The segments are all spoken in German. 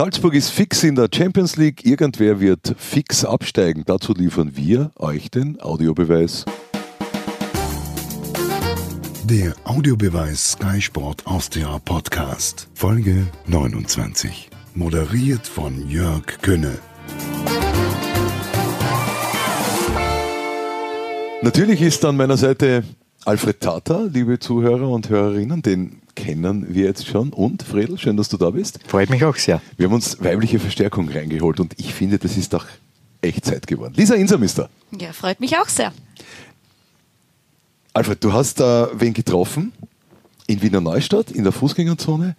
Salzburg ist fix in der Champions League. Irgendwer wird fix absteigen. Dazu liefern wir euch den Audiobeweis. Der Audiobeweis Sky Sport Austria Podcast, Folge 29. Moderiert von Jörg Könne. Natürlich ist an meiner Seite Alfred Tata, liebe Zuhörer und Hörerinnen, den kennen wir jetzt schon. Und Fredel, schön, dass du da bist. Freut mich auch sehr. Wir haben uns weibliche Verstärkung reingeholt und ich finde, das ist doch echt Zeit geworden. Lisa Insermister. Ja, freut mich auch sehr. Alfred, du hast da wen getroffen in Wiener Neustadt, in der Fußgängerzone,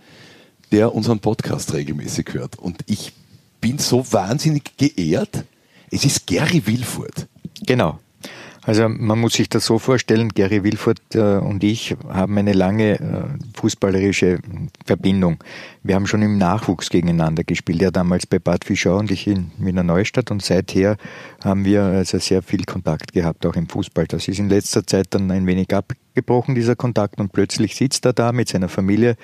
der unseren Podcast regelmäßig hört. Und ich bin so wahnsinnig geehrt. Es ist Gary Wilfurt. Genau. Also man muss sich das so vorstellen, Gary Wilfurt äh, und ich haben eine lange äh, fußballerische Verbindung. Wir haben schon im Nachwuchs gegeneinander gespielt, er damals bei Bad Fischau und ich in Wiener Neustadt und seither haben wir also sehr viel Kontakt gehabt, auch im Fußball. Das ist in letzter Zeit dann ein wenig abgebrochen, dieser Kontakt und plötzlich sitzt er da mit seiner Familie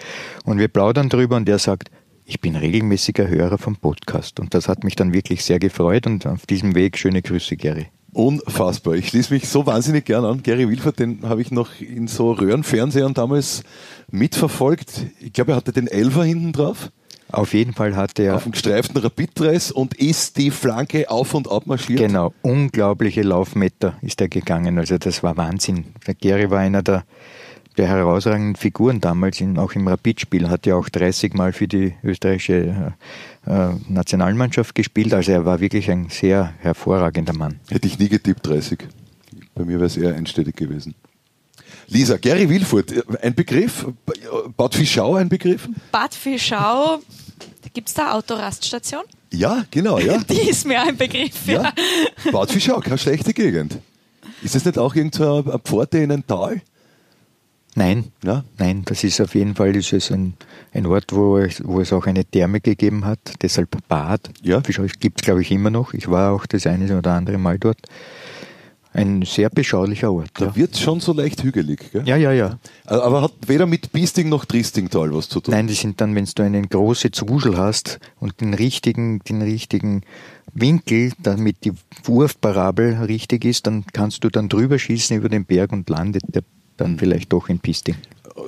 und wir plaudern drüber und er sagt, ich bin regelmäßiger Hörer vom Podcast und das hat mich dann wirklich sehr gefreut und auf diesem Weg schöne Grüße, Gary. Unfassbar. Ich schließe mich so wahnsinnig gern an. Gary Wilford, den habe ich noch in so Röhrenfernsehern damals mitverfolgt. Ich glaube, er hatte den Elfer hinten drauf. Auf jeden Fall hatte er. Auf dem gestreiften Rapid-Dress und ist die Flanke auf und ab marschiert. Genau, unglaubliche Laufmeter ist er gegangen. Also das war Wahnsinn. Der Gary war einer der der herausragenden Figuren damals, in, auch im Rapidspiel, hat ja auch 30 Mal für die österreichische äh, äh, Nationalmannschaft gespielt. Also er war wirklich ein sehr hervorragender Mann. Hätte ich nie getippt, 30. Bei mir wäre es eher einstellig gewesen. Lisa, Gary Wilfurt, ein Begriff? Bad Fischau ein Begriff? Bad Fischau, gibt es da Autoraststation? Ja, genau, ja. Die ist mir ein Begriff, ja. ja. Bad Fischau, keine schlechte Gegend. Ist das nicht auch irgendeine so Pforte in ein Tal? Nein, ja? nein, das ist auf jeden Fall ist es ein, ein Ort, wo es, wo es auch eine Therme gegeben hat, deshalb Bad. Ja. Gibt es, glaube ich, immer noch. Ich war auch das eine oder andere Mal dort. Ein sehr beschaulicher Ort. Da ja. wird es schon so leicht hügelig, gell? Ja, ja, ja. Aber hat weder mit Biesting noch Triestingtal was zu tun? Nein, die sind dann, wenn du eine große Zuschel hast und den richtigen, den richtigen Winkel, damit die Wurfparabel richtig ist, dann kannst du dann drüber schießen über den Berg und landet der dann vielleicht doch in Pisting.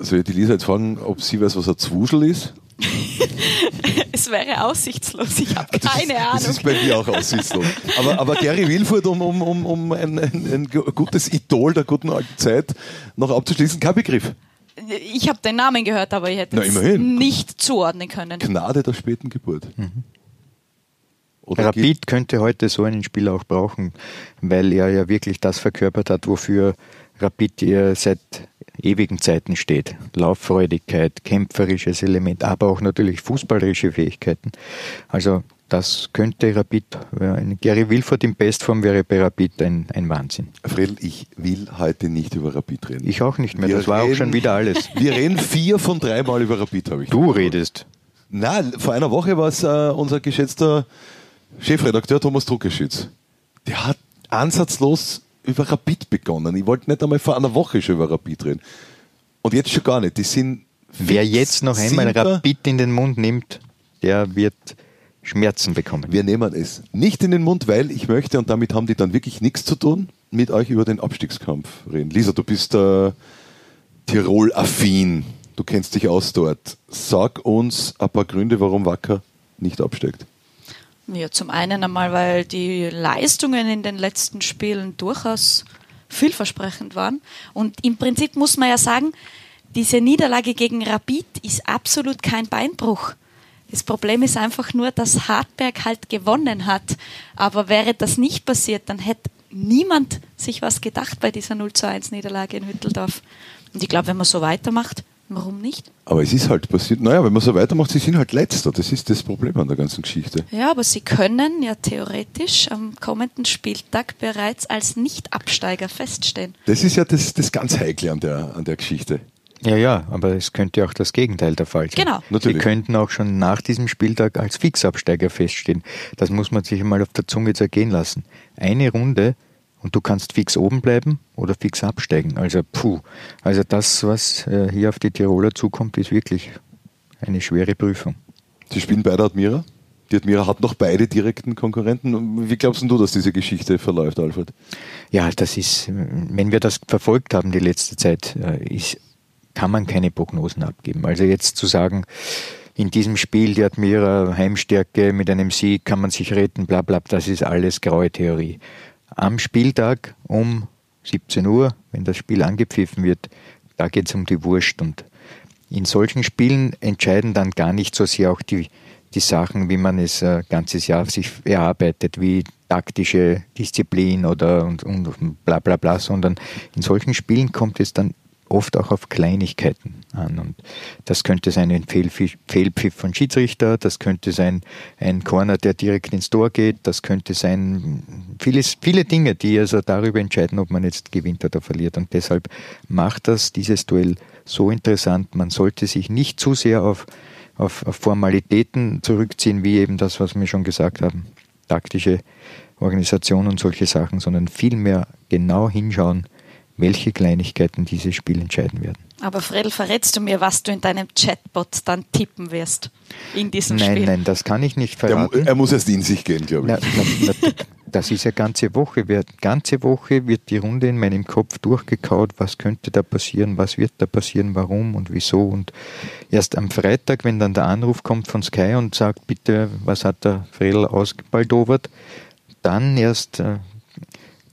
Soll ich die Lisa jetzt fragen, ob sie weiß, was ein Zwuschel ist? es wäre aussichtslos, ich habe keine das Ahnung. Das ist bei mir auch aussichtslos. Aber, aber Gary Wilford, um, um, um, um ein, ein, ein gutes Idol der guten alten Zeit noch abzuschließen, kein Begriff. Ich habe den Namen gehört, aber ich hätte Na, es nicht zuordnen können. Gnade der späten Geburt. Mhm. Rapid könnte heute so einen Spieler auch brauchen, weil er ja wirklich das verkörpert hat, wofür Rapid ja seit ewigen Zeiten steht. Lauffreudigkeit, kämpferisches Element, aber auch natürlich fußballerische Fähigkeiten. Also das könnte Rapid, ein Gary Wilford in Bestform wäre bei Rapid ein, ein Wahnsinn. Fredel, ich will heute nicht über Rapid reden. Ich auch nicht mehr, wir das war reden, auch schon wieder alles. Wir reden vier von dreimal über Rapid, habe ich Du redest. Nein, vor einer Woche war es äh, unser geschätzter Chefredakteur Thomas Druckeschütz. Der hat ansatzlos über Rapid begonnen. Ich wollte nicht einmal vor einer Woche schon über Rapid reden. Und jetzt schon gar nicht. Die sind Wer jetzt noch einmal Rapid in den Mund nimmt, der wird Schmerzen bekommen. Wir nehmen es nicht in den Mund, weil ich möchte, und damit haben die dann wirklich nichts zu tun, mit euch über den Abstiegskampf reden. Lisa, du bist äh, Tirol-affin. Du kennst dich aus dort. Sag uns ein paar Gründe, warum Wacker nicht absteigt. Ja, zum einen einmal, weil die Leistungen in den letzten Spielen durchaus vielversprechend waren. Und im Prinzip muss man ja sagen, diese Niederlage gegen Rapid ist absolut kein Beinbruch. Das Problem ist einfach nur, dass Hartberg halt gewonnen hat. Aber wäre das nicht passiert, dann hätte niemand sich was gedacht bei dieser 0 zu 1 Niederlage in Hütteldorf. Und ich glaube, wenn man so weitermacht, Warum nicht? Aber es ist halt passiert. Naja, wenn man so weitermacht, sie sind halt letzter. Das ist das Problem an der ganzen Geschichte. Ja, aber sie können ja theoretisch am kommenden Spieltag bereits als Nicht-Absteiger feststehen. Das ist ja das, das ganz Heikle an der, an der Geschichte. Ja, ja, aber es könnte auch das Gegenteil der Fall sein. Genau. Natürlich. Sie könnten auch schon nach diesem Spieltag als Fixabsteiger feststehen. Das muss man sich einmal auf der Zunge zergehen lassen. Eine Runde und du kannst fix oben bleiben oder fix absteigen. Also puh, also das, was hier auf die Tiroler zukommt, ist wirklich eine schwere Prüfung. Sie spielen beide Admira? Die Admira hat noch beide direkten Konkurrenten. Wie glaubst du, dass diese Geschichte verläuft, Alfred? Ja, das ist, wenn wir das verfolgt haben die letzte Zeit, äh, ist, kann man keine Prognosen abgeben. Also jetzt zu sagen, in diesem Spiel die Admira Heimstärke mit einem Sieg kann man sich retten, bla bla, das ist alles graue Theorie. Am Spieltag um 17 Uhr, wenn das Spiel angepfiffen wird, da geht es um die Wurst. Und in solchen Spielen entscheiden dann gar nicht so sehr auch die, die Sachen, wie man es äh, ganzes Jahr sich erarbeitet, wie taktische Disziplin oder und, und bla bla bla, sondern in solchen Spielen kommt es dann oft auch auf Kleinigkeiten an. Und das könnte sein ein Fehlpfiff von Schiedsrichter, das könnte sein ein Corner, der direkt ins Tor geht, das könnte sein vieles, viele Dinge, die also darüber entscheiden, ob man jetzt gewinnt oder verliert. Und deshalb macht das dieses Duell so interessant. Man sollte sich nicht zu sehr auf, auf, auf Formalitäten zurückziehen, wie eben das, was wir schon gesagt haben, taktische Organisation und solche Sachen, sondern vielmehr genau hinschauen, welche Kleinigkeiten dieses Spiel entscheiden werden. Aber Fredel, verrätst du mir, was du in deinem Chatbot dann tippen wirst in diesem nein, Spiel? Nein, nein, das kann ich nicht verraten. Der, er muss erst in sich gehen, glaube ich. Na, na, na, das ist ja ganze Woche. Ganze Woche wird die Runde in meinem Kopf durchgekaut, was könnte da passieren, was wird da passieren, warum und wieso. Und erst am Freitag, wenn dann der Anruf kommt von Sky und sagt, bitte, was hat der Fredel ausgebaldowert, dann erst äh,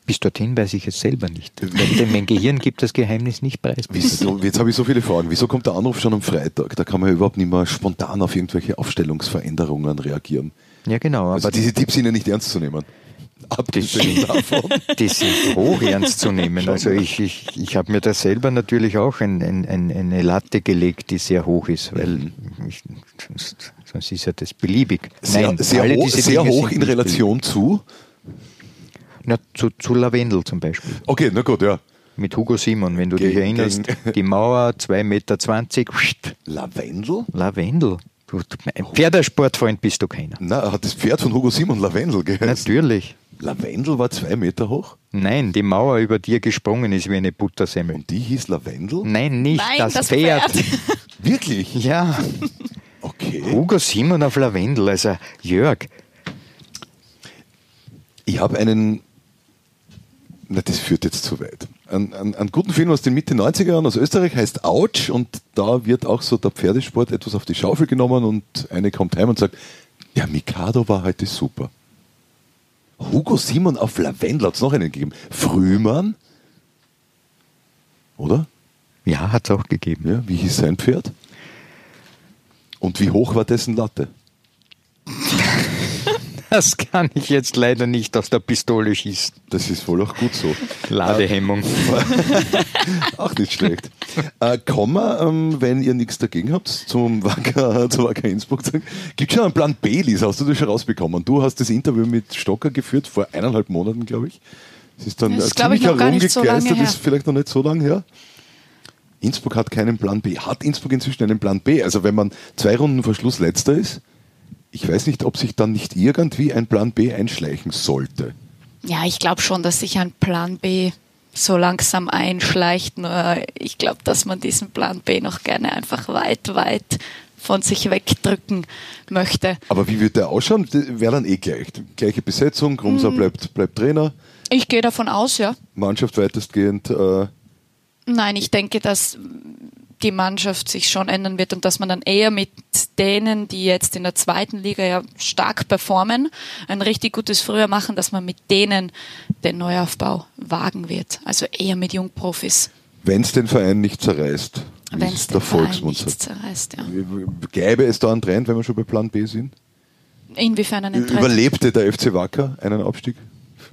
bis dorthin weiß ich es selber nicht. Denn mein Gehirn gibt das Geheimnis nicht preis. Wieso, jetzt habe ich so viele Fragen. Wieso kommt der Anruf schon am Freitag? Da kann man ja überhaupt nicht mehr spontan auf irgendwelche Aufstellungsveränderungen reagieren. Ja, genau. Also diese Tipps sind ja nicht ernst zu nehmen. Abgesehen davon. Die sind hoch ernst zu nehmen. Also ich, ich, ich habe mir da selber natürlich auch ein, ein, ein, eine Latte gelegt, die sehr hoch ist, weil mhm. ich, sonst, sonst ist ja das beliebig. Sehr, Nein, sehr hoch, sehr hoch in Relation beliebig. zu na, zu, zu Lavendel zum Beispiel. Okay, na gut, ja. Mit Hugo Simon, wenn du Ge dich erinnerst. Die Mauer, 2,20 Meter. Lavendel? Lavendel. Du, ein Pferdesportfreund bist du keiner. Na, hat das Pferd von Hugo Simon Lavendel geheißen? Natürlich. Lavendel war zwei Meter hoch? Nein, die Mauer über dir gesprungen ist wie eine Buttersemmel. Und die hieß Lavendel? Nein, nicht Nein, das, das Pferd. Pferd. Wirklich? Ja. Okay. Hugo Simon auf Lavendel, also Jörg. Ich habe einen na, das führt jetzt zu weit. Ein, ein, ein guten Film aus den Mitte 90er Jahren aus Österreich heißt Ouch und da wird auch so der Pferdesport etwas auf die Schaufel genommen und eine kommt heim und sagt, der Mikado war heute super. Hugo Simon auf Lavendel hat es noch einen gegeben. Frühmann? Oder? Ja, hat es auch gegeben. Ja, wie hieß sein Pferd? Und wie hoch war dessen Latte? Das kann ich jetzt leider nicht aus der Pistole schießen. Das ist wohl auch gut so. Ladehemmung. auch nicht schlecht. Äh, kommen wir, ähm, wenn ihr nichts dagegen habt, zum Wacker, zum Wacker Innsbruck. Gibt schon einen Plan B, Lisa? Hast du das schon rausbekommen? Du hast das Interview mit Stocker geführt, vor eineinhalb Monaten, glaube ich. Es ist dann das ist, ziemlich herumgegeistert, so ist vielleicht noch nicht so lange her. Innsbruck hat keinen Plan B. Hat Innsbruck inzwischen einen Plan B? Also wenn man zwei Runden vor Schluss letzter ist, ich weiß nicht, ob sich dann nicht irgendwie ein Plan B einschleichen sollte. Ja, ich glaube schon, dass sich ein Plan B so langsam einschleicht. Nur ich glaube, dass man diesen Plan B noch gerne einfach weit, weit von sich wegdrücken möchte. Aber wie wird der ausschauen? Wäre dann eh gleich. Gleiche Besetzung, Grumser hm. bleibt, bleibt Trainer. Ich gehe davon aus, ja. Mannschaft weitestgehend. Äh Nein, ich denke, dass die Mannschaft sich schon ändern wird und dass man dann eher mit denen, die jetzt in der zweiten Liga ja stark performen, ein richtig gutes Frühjahr machen, dass man mit denen den Neuaufbau wagen wird. Also eher mit Jungprofis. Wenn es den Verein nicht zerreißt. Wenn es Verein nicht zerreißt, ja. Gäbe es da einen Trend, wenn wir schon bei Plan B sind? Inwiefern einen Trend? Überlebte der FC Wacker einen Abstieg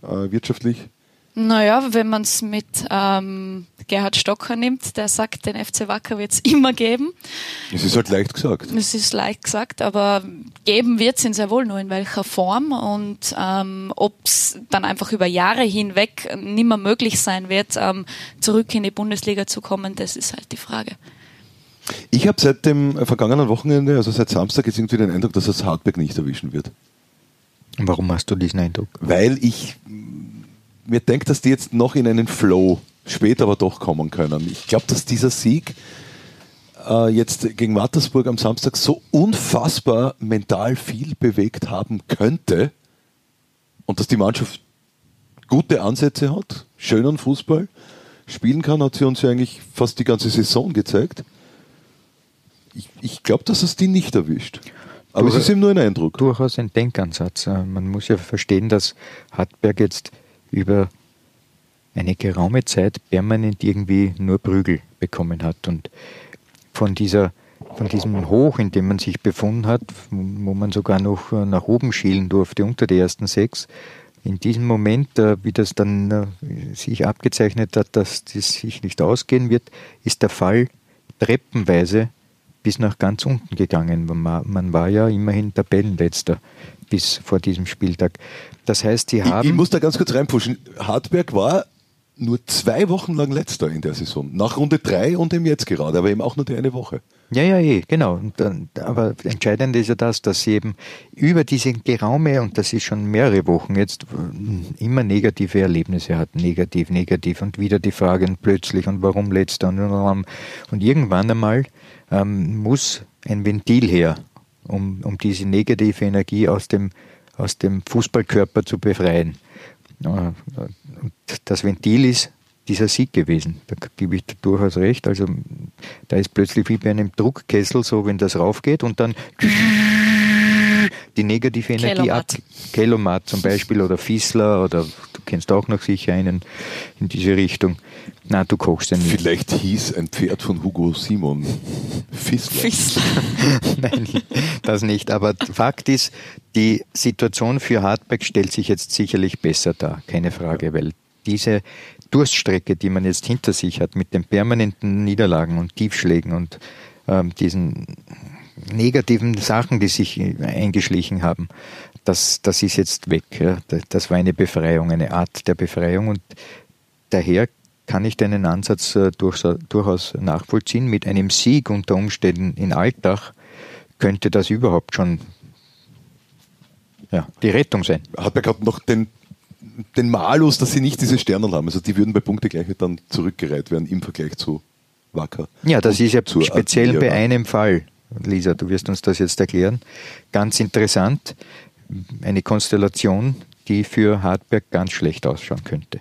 äh, wirtschaftlich? Naja, wenn man es mit ähm, Gerhard Stocker nimmt, der sagt, den FC Wacker wird es immer geben. Es ist halt leicht gesagt. Es ist leicht gesagt, aber geben wird es ihn sehr wohl, nur in welcher Form und ähm, ob es dann einfach über Jahre hinweg nimmer möglich sein wird, ähm, zurück in die Bundesliga zu kommen, das ist halt die Frage. Ich habe seit dem vergangenen Wochenende, also seit Samstag, jetzt irgendwie den Eindruck, dass es Hartberg nicht erwischen wird. Warum hast du diesen Eindruck? Weil ich mir denke, dass die jetzt noch in einen Flow später aber doch kommen können. Ich glaube, dass dieser Sieg äh, jetzt gegen Wattersburg am Samstag so unfassbar mental viel bewegt haben könnte und dass die Mannschaft gute Ansätze hat, schönen Fußball spielen kann, hat sie uns ja eigentlich fast die ganze Saison gezeigt. Ich, ich glaube, dass es die nicht erwischt. Aber es ist eben nur ein Eindruck. Durchaus ein Denkansatz. Äh, Man muss ja verstehen, dass Hartberg jetzt über eine geraume Zeit permanent irgendwie nur Prügel bekommen hat. Und von dieser von diesem Hoch, in dem man sich befunden hat, wo man sogar noch äh, nach oben schielen durfte, unter die ersten sechs, in diesem Moment, äh, wie das dann äh, sich abgezeichnet hat, dass das sich nicht ausgehen wird, ist der Fall treppenweise bis nach ganz unten gegangen. Man, man war ja immerhin Tabellenletzter bis vor diesem Spieltag. Das heißt, sie haben. Ich, ich muss da ganz kurz reinpushen. Hartberg war nur zwei Wochen lang letzter in der Saison. Nach Runde drei und eben jetzt gerade, aber eben auch nur die eine Woche. Ja, ja, eh, genau. Dann- aber entscheidend ist ja das, dass sie eben über diese Geraume, und das ist schon mehrere Wochen jetzt, immer negative Erlebnisse hatten. Negativ, negativ und wieder die Frage und plötzlich und warum letzter und, und, und irgendwann einmal ähm, muss ein Ventil her, um, um diese negative Energie aus dem, aus dem Fußballkörper zu befreien. Ja, Und das Ventil ist dieser Sieg gewesen. Da gebe ich durchaus recht. Also da ist plötzlich wie bei einem Druckkessel so, wenn das raufgeht und dann die negative Energie ab. Kelomat. Kelomat zum Beispiel oder Fissler oder kennst auch noch sicher einen in diese Richtung. Na, du kochst ja nicht. Vielleicht hieß ein Pferd von Hugo Simon Fissler. Fissler. Nein, das nicht. Aber Fakt ist, die Situation für Hartberg stellt sich jetzt sicherlich besser dar, keine Frage, weil diese Durststrecke, die man jetzt hinter sich hat, mit den permanenten Niederlagen und Tiefschlägen und ähm, diesen negativen Sachen, die sich eingeschlichen haben, das, das ist jetzt weg. Ja. Das war eine Befreiung, eine Art der Befreiung und daher kann ich deinen Ansatz äh, durch, durchaus nachvollziehen. Mit einem Sieg unter Umständen in Alltag könnte das überhaupt schon ja, die Rettung sein. Hat noch den, den Malus, dass sie nicht diese Sterne haben. Also die würden bei Punktegleichheit dann zurückgereiht werden im Vergleich zu Wacker. Ja, das ist ja speziell bei Admira. einem Fall. Lisa, du wirst uns das jetzt erklären. Ganz interessant. Eine Konstellation, die für Hartberg ganz schlecht ausschauen könnte.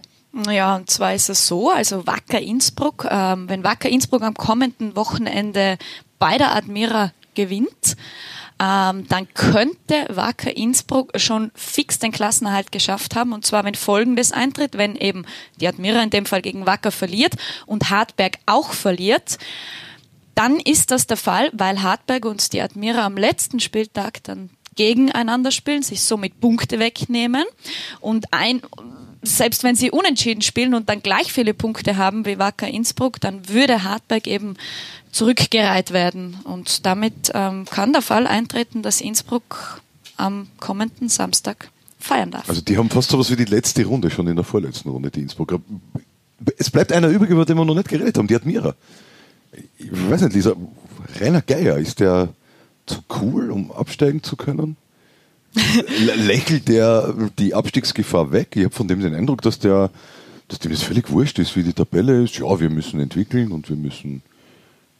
Ja, und zwar ist es so, also Wacker Innsbruck, ähm, wenn Wacker Innsbruck am kommenden Wochenende bei der Admira gewinnt, ähm, dann könnte Wacker Innsbruck schon fix den Klassenerhalt geschafft haben. Und zwar, wenn Folgendes eintritt, wenn eben die Admira in dem Fall gegen Wacker verliert und Hartberg auch verliert, dann ist das der Fall, weil Hartberg und die Admira am letzten Spieltag dann gegeneinander spielen, sich somit Punkte wegnehmen und ein, selbst wenn sie unentschieden spielen und dann gleich viele Punkte haben wie Wacker Innsbruck, dann würde Hartberg eben zurückgereiht werden und damit ähm, kann der Fall eintreten, dass Innsbruck am kommenden Samstag feiern darf. Also die haben fast sowas wie die letzte Runde schon in der vorletzten Runde, die Innsbrucker. Es bleibt einer übrig, über den wir noch nicht geredet haben, die Admira. Ich weiß nicht, Lisa, Rainer Geier, ist der zu cool, um absteigen zu können? Lä- Lächelt der die Abstiegsgefahr weg? Ich habe von dem den Eindruck, dass der, dass dem das völlig wurscht ist, wie die Tabelle ist. Ja, wir müssen entwickeln und wir müssen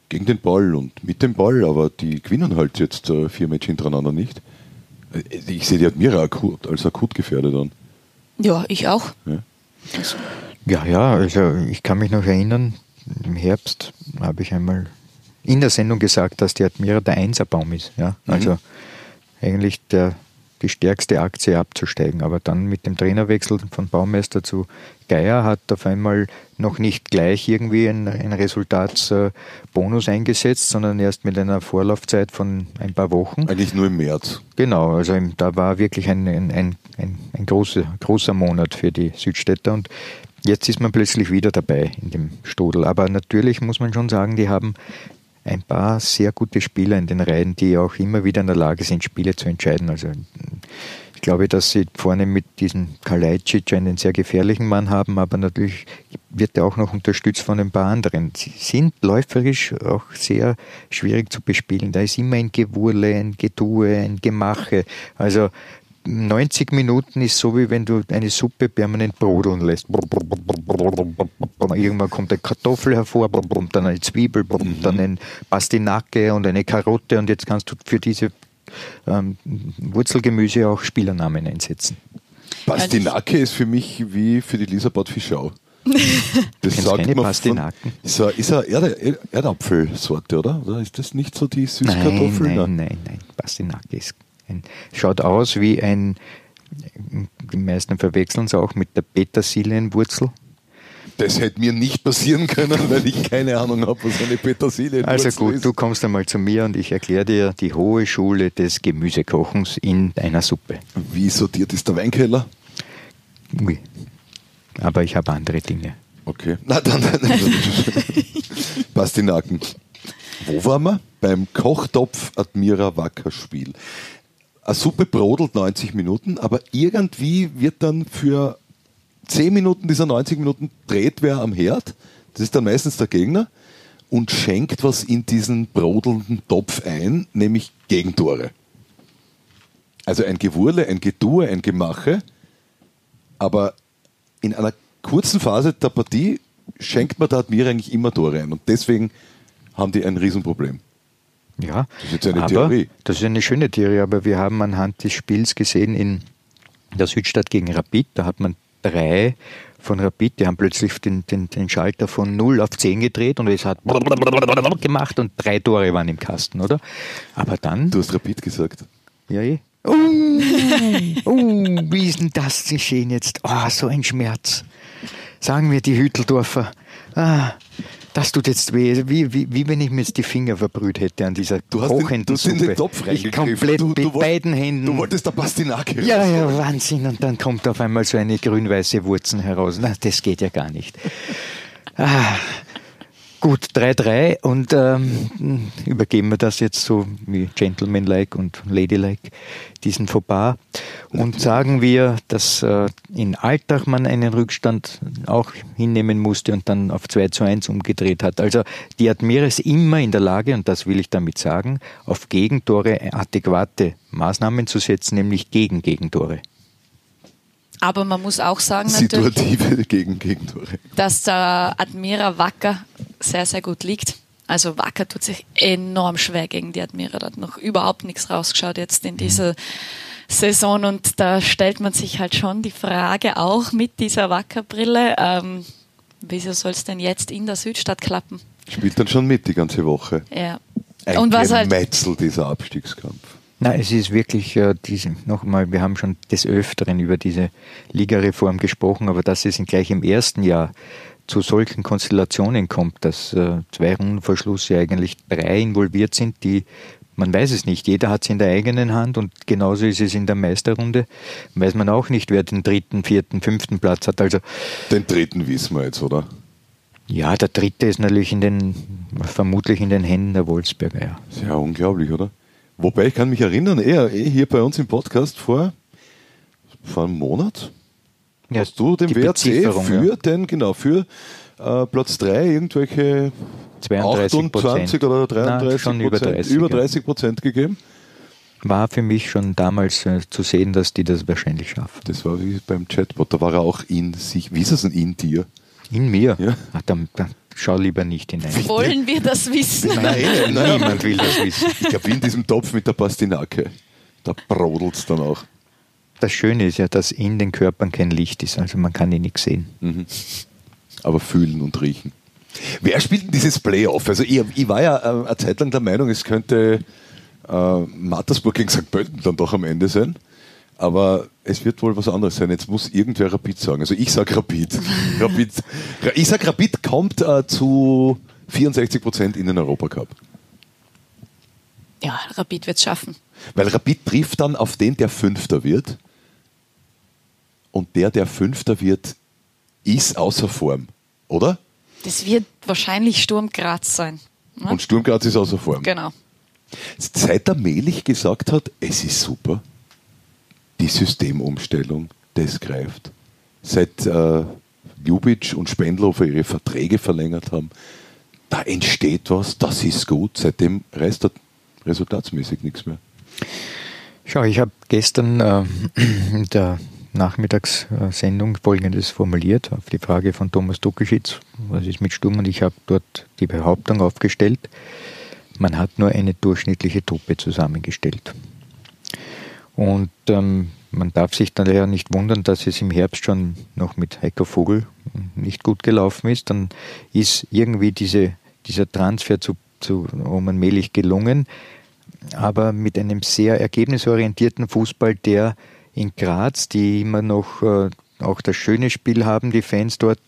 gegen den Ball und mit dem Ball, aber die gewinnen halt jetzt äh, vier Matches hintereinander nicht. Äh, Ich sehe die Admira akut, als akut gefährdet an. ja, ich auch. Ja. Also, Ja, ja, also ich kann mich noch erinnern, im Herbst habe ich einmal in der Sendung gesagt, dass die Admira der Einserbaum ist. Ja? Also eigentlich der, die stärkste Aktie abzusteigen. Aber dann mit dem Trainerwechsel von Baumeister zu Geier hat auf einmal noch nicht gleich irgendwie ein, ein Resultatsbonus eingesetzt, sondern erst mit einer Vorlaufzeit von ein paar Wochen. Eigentlich nur im März. Genau, also im, da war wirklich ein, ein, ein, ein, ein großer, großer Monat für die Südstädter und jetzt ist man plötzlich wieder dabei in dem Stodel. Aber natürlich muss man schon sagen, die haben ein paar sehr gute Spieler in den Reihen, die auch immer wieder in der Lage sind, Spiele zu entscheiden. Also ich glaube, dass sie vorne mit diesem Kalajdzic einen sehr gefährlichen Mann haben, aber natürlich wird er auch noch unterstützt von ein paar anderen. Sie sind läuferisch auch sehr schwierig zu bespielen. Da ist immer ein Gewurle, ein Getue, ein Gemache. Also 90 Minuten ist so, wie wenn du eine Suppe permanent brodeln lässt. Irgendwann kommt eine Kartoffel hervor, dann eine Zwiebel, dann ein Pastinake und eine Karotte und jetzt kannst du für diese ähm, Wurzelgemüse auch Spielernamen einsetzen. Pastinake ist für mich wie für die Elisabeth Fischau. Das sagt keine man Pastinaken? Von, ist eine, ist eine Erde, Erdapfelsorte, oder? Oder ist das nicht so die Süßkartoffel? Nein, nein, nein, nein. Pastinake ist ein, schaut aus wie ein, die meisten verwechseln es auch mit der Petersilienwurzel. Das hätte mir nicht passieren können, weil ich keine Ahnung habe, was eine Petersilie Also gut, ist. du kommst einmal zu mir und ich erkläre dir die hohe Schule des Gemüsekochens in einer Suppe. Wie sortiert ist der Weinkeller? Ui. Aber ich habe andere Dinge. Okay. Na dann, dann, dann. Pastinaken. Wo waren wir? Beim Kochtopf Admira Wacker Spiel. Eine Suppe brodelt 90 Minuten, aber irgendwie wird dann für 10 Minuten dieser 90 Minuten dreht wer am Herd, das ist dann meistens der Gegner, und schenkt was in diesen brodelnden Topf ein, nämlich Gegentore. Also ein Gewurle, ein Getue, ein Gemache, aber in einer kurzen Phase der Partie schenkt man da Admira eigentlich immer Tore ein und deswegen haben die ein Riesenproblem. Ja, Das ist jetzt eine aber Theorie. Das ist eine schöne Theorie, aber wir haben anhand des Spiels gesehen in der Südstadt gegen Rapid, da hat man drei von Rapid, die haben plötzlich den, den, den Schalter von 0 auf 10 gedreht und es hat gemacht und drei Tore waren im Kasten, oder? Aber dann, Du hast Rapid gesagt. ja eh. Oh, oh, wie ist denn das geschehen jetzt? Oh, so ein Schmerz. Sagen wir die Hütteldorfer. Ah, das tut jetzt weh. Wie, wie, wie wenn ich mir jetzt die Finger verbrüht hätte an dieser Du hast, den, kochenden du hast in Suppe. den Topf ich komplett du, mit du, wollt- beiden Händen. Du wolltest der Pastinake ja, ja, Wahnsinn. Und dann kommt auf einmal so eine grün-weiße Wurzel heraus. Na, das geht ja gar nicht. Ah, gut, 3-3 und ähm, übergeben wir das jetzt so wie Gentleman-like und Ladylike, diesen Fauxpas. Und sagen wir, dass äh, in Alltag man einen Rückstand auch hinnehmen musste und dann auf 2 zu 1 umgedreht hat. Also die Admira ist immer in der Lage, und das will ich damit sagen, auf Gegentore adäquate Maßnahmen zu setzen, nämlich gegen Gegentore. Aber man muss auch sagen, natürlich, Situative gegen Gegentore. dass der Admira Wacker sehr, sehr gut liegt. Also Wacker tut sich enorm schwer gegen die Admira. Da hat noch überhaupt nichts rausgeschaut jetzt in dieser Saison und da stellt man sich halt schon die Frage auch mit dieser Wacker-Brille, ähm, wieso soll es denn jetzt in der Südstadt klappen? Spielt dann schon mit die ganze Woche. Ja. Ein und was halt, Gemetzel, dieser Abstiegskampf. Na, es ist wirklich äh, diese, nochmal, wir haben schon des Öfteren über diese Ligareform gesprochen, aber dass es in gleich im ersten Jahr zu solchen Konstellationen kommt, dass äh, zwei Runden vor Schluss ja eigentlich drei involviert sind, die man weiß es nicht. Jeder hat es in der eigenen Hand und genauso ist es in der Meisterrunde. Weiß man auch nicht, wer den dritten, vierten, fünften Platz hat. Also Den dritten wissen wir jetzt, oder? ja, der dritte ist natürlich in den, vermutlich in den Händen der Wolfsberger. Ja. Sehr unglaublich, oder? Wobei ich kann mich erinnern, eher eh hier bei uns im Podcast vor, vor einem Monat Ja, hast du dem WRC für ja. den, genau, für äh, Platz 3 irgendwelche 32 28 oder 33 Na, schon über 30, über ja. 30 Prozent gegeben. war für mich schon damals äh, zu sehen, dass die das wahrscheinlich schaffen. Das war wie beim Chatbot, da war er auch in sich. Wie ist es denn in dir? In mir? Ja. Ach, dann, dann schau lieber nicht hinein. wollen wir das wissen? Nein, nein, Niemand will das wissen. Ich glaube, in diesem Topf mit der Pastinake. Da brodelt es dann auch. Das Schöne ist ja, dass in den Körpern kein Licht ist, also man kann ihn nicht sehen. aber fühlen und riechen. Wer spielt denn dieses Playoff? Also ich, ich war ja äh, eine Zeit lang der Meinung, es könnte äh, Mattersburg gegen St. Pölten dann doch am Ende sein. Aber es wird wohl was anderes sein. Jetzt muss irgendwer Rapid sagen. Also ich sage Rapid. Rapid ich sage Rapid kommt äh, zu 64 Prozent in den Europacup. Ja, Rapid wird es schaffen. Weil Rapid trifft dann auf den, der Fünfter wird. Und der, der Fünfter wird, ist außer Form. Oder? Das wird wahrscheinlich Sturm Graz sein. ne? Und Sturm Graz ist außer Form. Genau. Seit der Melich gesagt hat, es ist super, die Systemumstellung, das greift. Seit äh, Ljubic und Spendlofer ihre Verträge verlängert haben, da entsteht was, das ist gut. Seitdem reißt da resultatsmäßig nichts mehr. Schau, ich habe gestern äh, in der Nachmittagssendung Folgendes formuliert auf die Frage von Thomas Dukischitz, was ist mit Sturm? Und ich habe dort die Behauptung aufgestellt, man hat nur eine durchschnittliche Truppe zusammengestellt. Und ähm, man darf sich daher nicht wundern, dass es im Herbst schon noch mit Heiko Vogel nicht gut gelaufen ist. Dann ist irgendwie diese, dieser Transfer zu, zu Roman Melich gelungen, aber mit einem sehr ergebnisorientierten Fußball, der in Graz, die immer noch äh, auch das schöne Spiel haben, die Fans dort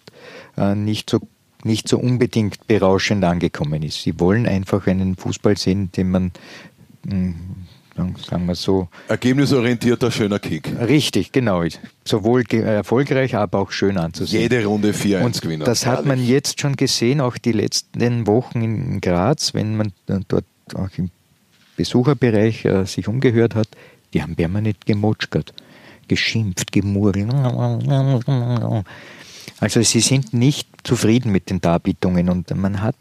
äh, nicht so nicht so unbedingt berauschend angekommen ist. Sie wollen einfach einen Fußball sehen, den man hm, sagen wir so. Ergebnisorientierter, schöner Kick. Richtig, genau. Sowohl erfolgreich, aber auch schön anzusehen. Jede Runde 4-1 gewinnen. Das hat man jetzt schon gesehen, auch die letzten Wochen in Graz, wenn man dort auch im Besucherbereich äh, sich umgehört hat. Die haben permanent gemotschert, geschimpft, gemurrt. Also sie sind nicht zufrieden mit den Darbietungen und man hat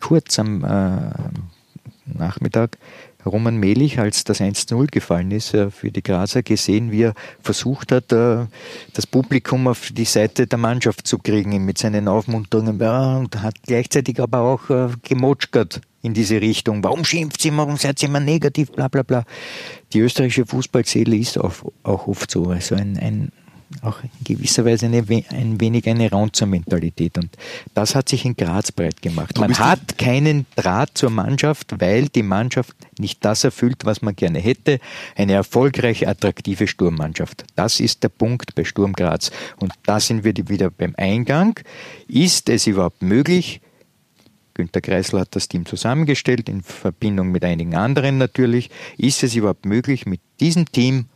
kurz am äh, Nachmittag Roman Melich, als das 1-0 gefallen ist äh, für die Grazer, gesehen, wie er versucht hat, äh, das Publikum auf die Seite der Mannschaft zu kriegen mit seinen Aufmunterungen und hat gleichzeitig aber auch äh, gemotschert in diese Richtung. Warum schimpft sie immer, warum seid ihr immer negativ, bla bla bla. Die österreichische Fußballseele ist auch, auch oft so. Also ein, ein auch in gewisser Weise eine, ein wenig eine Raunzer-Mentalität. Und das hat sich in Graz breit gemacht. Man hat keinen Draht zur Mannschaft, weil die Mannschaft nicht das erfüllt, was man gerne hätte. Eine erfolgreiche, attraktive Sturmmannschaft. Das ist der Punkt bei Sturm Graz. Und da sind wir wieder beim Eingang. Ist es überhaupt möglich, Günter Kreisler hat das Team zusammengestellt, in Verbindung mit einigen anderen natürlich. Ist es überhaupt möglich, mit diesem Team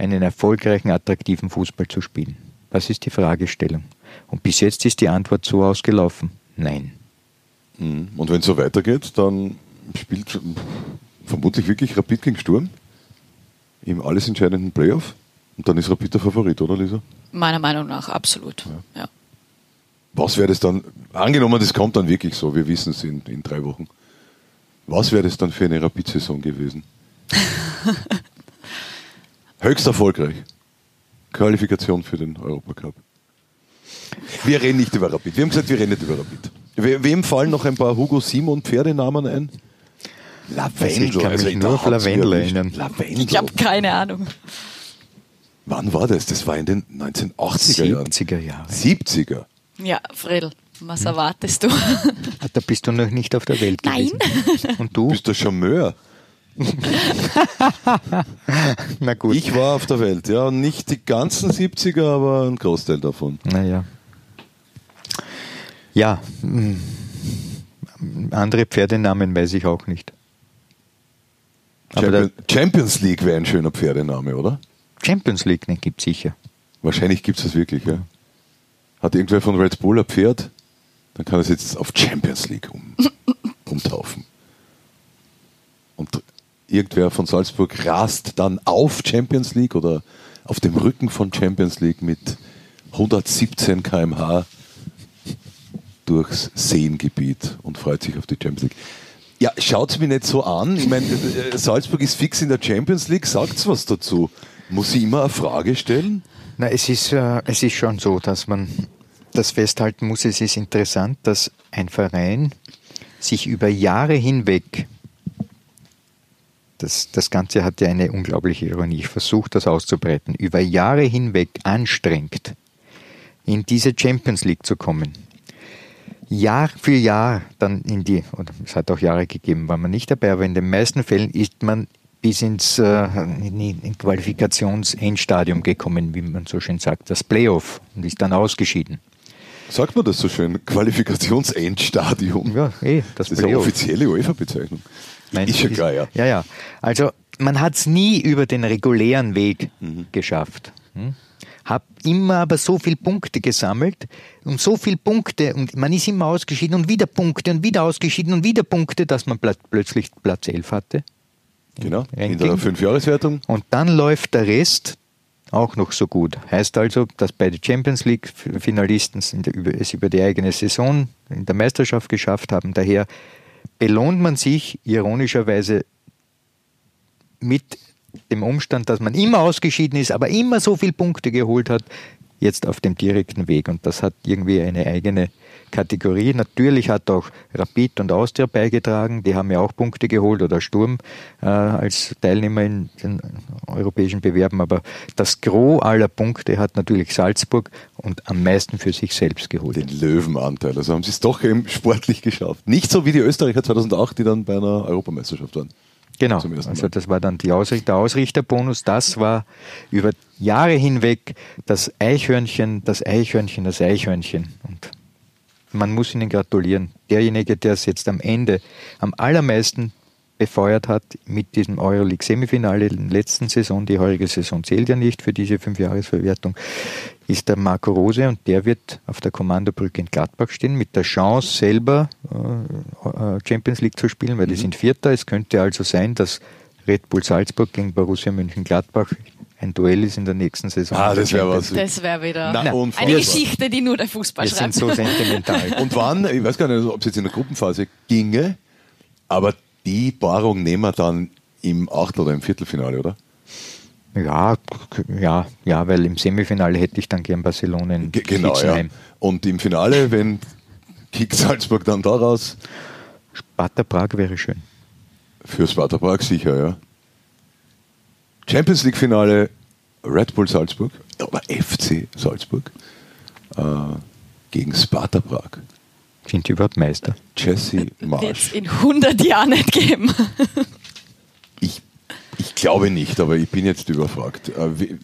einen erfolgreichen, attraktiven Fußball zu spielen? Das ist die Fragestellung. Und bis jetzt ist die Antwort so ausgelaufen. Nein. Mhm. Und wenn es so weitergeht, dann spielt vermutlich wirklich Rapid gegen Sturm im alles entscheidenden Playoff. Und dann ist Rapid der Favorit, oder Lisa? Meiner Meinung nach, absolut. Ja. ja. Was wäre das dann, angenommen, das kommt dann wirklich so, wir wissen es in, in drei Wochen. Was wäre das dann für eine Rapid-Saison gewesen? Höchst erfolgreich. Qualifikation für den Europacup. Wir reden nicht über Rapid. Wir haben gesagt, wir reden nicht über Rapid. We wem fallen noch ein paar Hugo Simon Pferdenamen ein? Lavendel. Ich kann mich also nur auf Lavendel erinnern. Lavendel. Ich habe keine Ahnung. Wann war das? Das war in den 1980er Jahren. 70er Jahre. 70er. Ja, Fredel, was erwartest du? Ah, da bist du noch nicht auf der Welt Nein. gewesen. Und du? Bist du Charmeur? Na gut. Ich war auf der Welt, ja. Nicht die ganzen 70er, aber ein Großteil davon. Naja. Ja. Mm. Andere Pferdenamen weiß ich auch nicht. Champion, Champions League wäre ein schöner Pferdename, oder? Champions League, ne, gibt es sicher. Wahrscheinlich gibt es das wirklich, ja. Hat irgendwer von Red Bull ein Pferd? Dann kann er es jetzt auf Champions League um, umtaufen. Und irgendwer von Salzburg rast dann auf Champions League oder auf dem Rücken von Champions League mit 117 km/h durchs Seengebiet und freut sich auf die Champions League. Ja, schaut mir nicht so an. Ich meine, äh, Salzburg ist fix in der Champions League. Sagt's was dazu. Muss ich immer eine Frage stellen? Na, es ist, äh, es ist schon so, dass man das festhalten muss. Es ist interessant, dass ein Verein sich über Jahre hinweg, das, das Ganze hat ja eine unglaubliche Ironie, ich versuche das auszubreiten, über Jahre hinweg anstrengt, in diese Champions League zu kommen. Jahr für Jahr dann in die, oder es hat auch Jahre gegeben, war man nicht dabei, aber in den meisten Fällen ist man bis ins äh, in Qualifikationsendstadium gekommen, wie man so schön sagt, das Playoff und ist dann ausgeschieden. Sagt man das so schön? Qualifikationsendstadium. Ja, eh, das, das ist eine offizielle UEFA-Bezeichnung. Ist schon klar, ja. Ja, ja. Also man hat es nie über den regulären Weg mhm. geschafft. Hm? Hab immer aber so viele Punkte gesammelt und so viele Punkte und man ist immer ausgeschieden und wieder Punkte und wieder ausgeschieden und wieder Punkte, dass man plötzlich Platz 11 hatte. Genau, in der Fünfjahreswertung. Und dann läuft der Rest auch noch so gut. Heißt also, dass beide Champions League-Finalisten es über die eigene Saison in der Meisterschaft geschafft haben. Daher belohnt man sich ironischerweise mit dem Umstand, dass man immer ausgeschieden ist, aber immer so viele Punkte geholt hat, jetzt auf dem direkten Weg. Und das hat irgendwie eine eigene Kategorie. Natürlich hat auch Rapid und Austria beigetragen, die haben ja auch Punkte geholt oder Sturm äh, als Teilnehmer in den europäischen Bewerben, aber das Gros aller Punkte hat natürlich Salzburg und am meisten für sich selbst geholt. Den Löwenanteil, also haben sie es doch eben sportlich geschafft. Nicht so wie die Österreicher 2008, die dann bei einer Europameisterschaft waren. Genau, also das war dann Ausrichter, der Ausrichterbonus. Das war über Jahre hinweg das Eichhörnchen, das Eichhörnchen, das Eichhörnchen. Und man muss ihnen gratulieren. Derjenige, der es jetzt am Ende am allermeisten befeuert hat mit diesem Euroleague-Semifinale in der letzten Saison, die heurige Saison zählt ja nicht für diese Fünfjahresverwertung, ist der Marco Rose und der wird auf der Kommandobrücke in Gladbach stehen, mit der Chance selber äh, Champions League zu spielen, weil mhm. die sind Vierter. Es könnte also sein, dass Red Bull Salzburg gegen Borussia München-Gladbach ein Duell ist in der nächsten Saison. Ah, das wäre was. Das wäre wieder Na, eine Geschichte, die nur der Fußball Wir schreibt. sind so sentimental. Und wann, ich weiß gar nicht, ob es jetzt in der Gruppenphase ginge, aber die Paarung nehmen wir dann im Achtel- oder im Viertelfinale, oder? Ja, ja, ja, weil im Semifinale hätte ich dann gern Barcelona in G Genau, ja. Und im Finale, wenn Kick Salzburg dann daraus. Sparta Prag wäre schön. Für Sparta Prag sicher, ja. Champions League Finale Red Bull Salzburg, oder FC Salzburg, äh, gegen Sparta Prag. Sind die überhaupt Meister? Jesse Marsch. Wird es in 100 Jahren nicht geben. ich, ich glaube nicht, aber ich bin jetzt überfragt. Äh,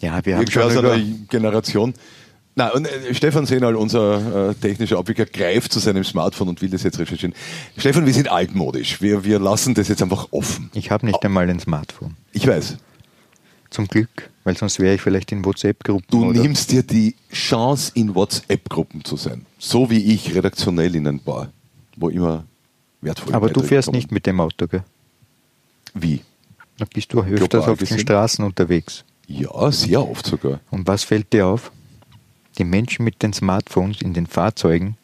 ja, wir haben schon aus einer Generation. Na, und äh, Stefan Senal, unser äh, technischer Abwickler, greift zu seinem Smartphone und will das jetzt recherchieren. Stefan, wir sind altmodisch. Wir, wir lassen das jetzt einfach offen. Ich habe nicht einmal ein Smartphone. Ich weiß. Zum Glück, weil sonst wäre ich vielleicht in WhatsApp-Gruppen. Du oder? nimmst dir die Chance, in WhatsApp-Gruppen zu sein. So wie ich redaktionell in ein paar, wo immer wertvoll Aber du fährst kommen. nicht mit dem Auto, gell? Wie? Da bist du öfters auf den Straßen unterwegs. Ja, sehr oft sogar. Und was fällt dir auf? Die Menschen mit den Smartphones in den Fahrzeugen,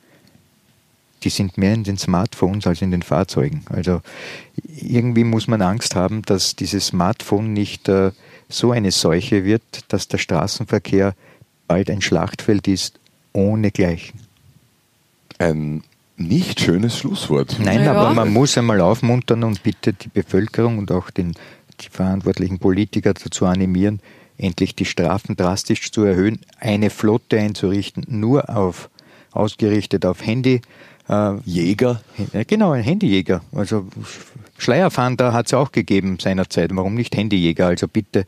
die sind mehr in den Smartphones als in den Fahrzeugen. Also irgendwie muss man Angst haben, dass dieses Smartphone nicht äh, so eine Seuche wird, dass der Straßenverkehr bald ein Schlachtfeld ist, ohne Gleichen. Ein nicht schönes Schlusswort. Nein, ja. aber man muss einmal aufmuntern und bitte die Bevölkerung und auch den, die verantwortlichen Politiker dazu animieren, endlich die Strafen drastisch zu erhöhen, eine Flotte einzurichten, nur auf ausgerichtet auf Handy. Äh, Jäger? Genau, ein Handyjäger. Also Schleierfahnder hat es auch gegeben seinerzeit. Warum nicht Handyjäger? Also bitte,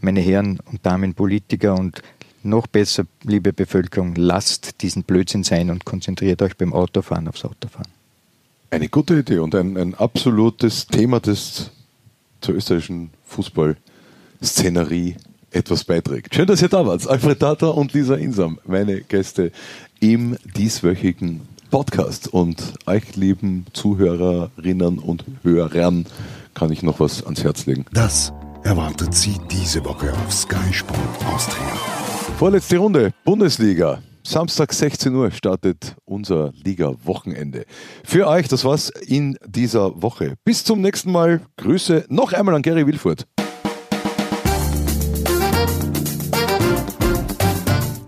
meine Herren und Damen Politiker und noch besser, liebe Bevölkerung, lasst diesen Blödsinn sein und konzentriert euch beim Autofahren aufs Autofahren. Eine gute Idee und ein, ein absolutes Thema, das zur österreichischen Fußballszenerie etwas beiträgt. Schön, dass ihr da wart. Alfred Tata und Lisa Insam, meine Gäste im dieswöchigen Podcast. Und euch, lieben Zuhörerinnen und Hörern, kann ich noch was ans Herz legen. Das erwartet Sie diese Woche auf Sky Sport Austria. Vorletzte Runde, Bundesliga. Samstag 16 Uhr startet unser Liga-Wochenende. Für euch, das war's in dieser Woche. Bis zum nächsten Mal. Grüße noch einmal an Gary Wilfurt.